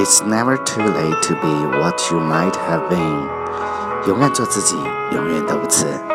It's never too late to be what you might have been。永远做自己，永远都不迟。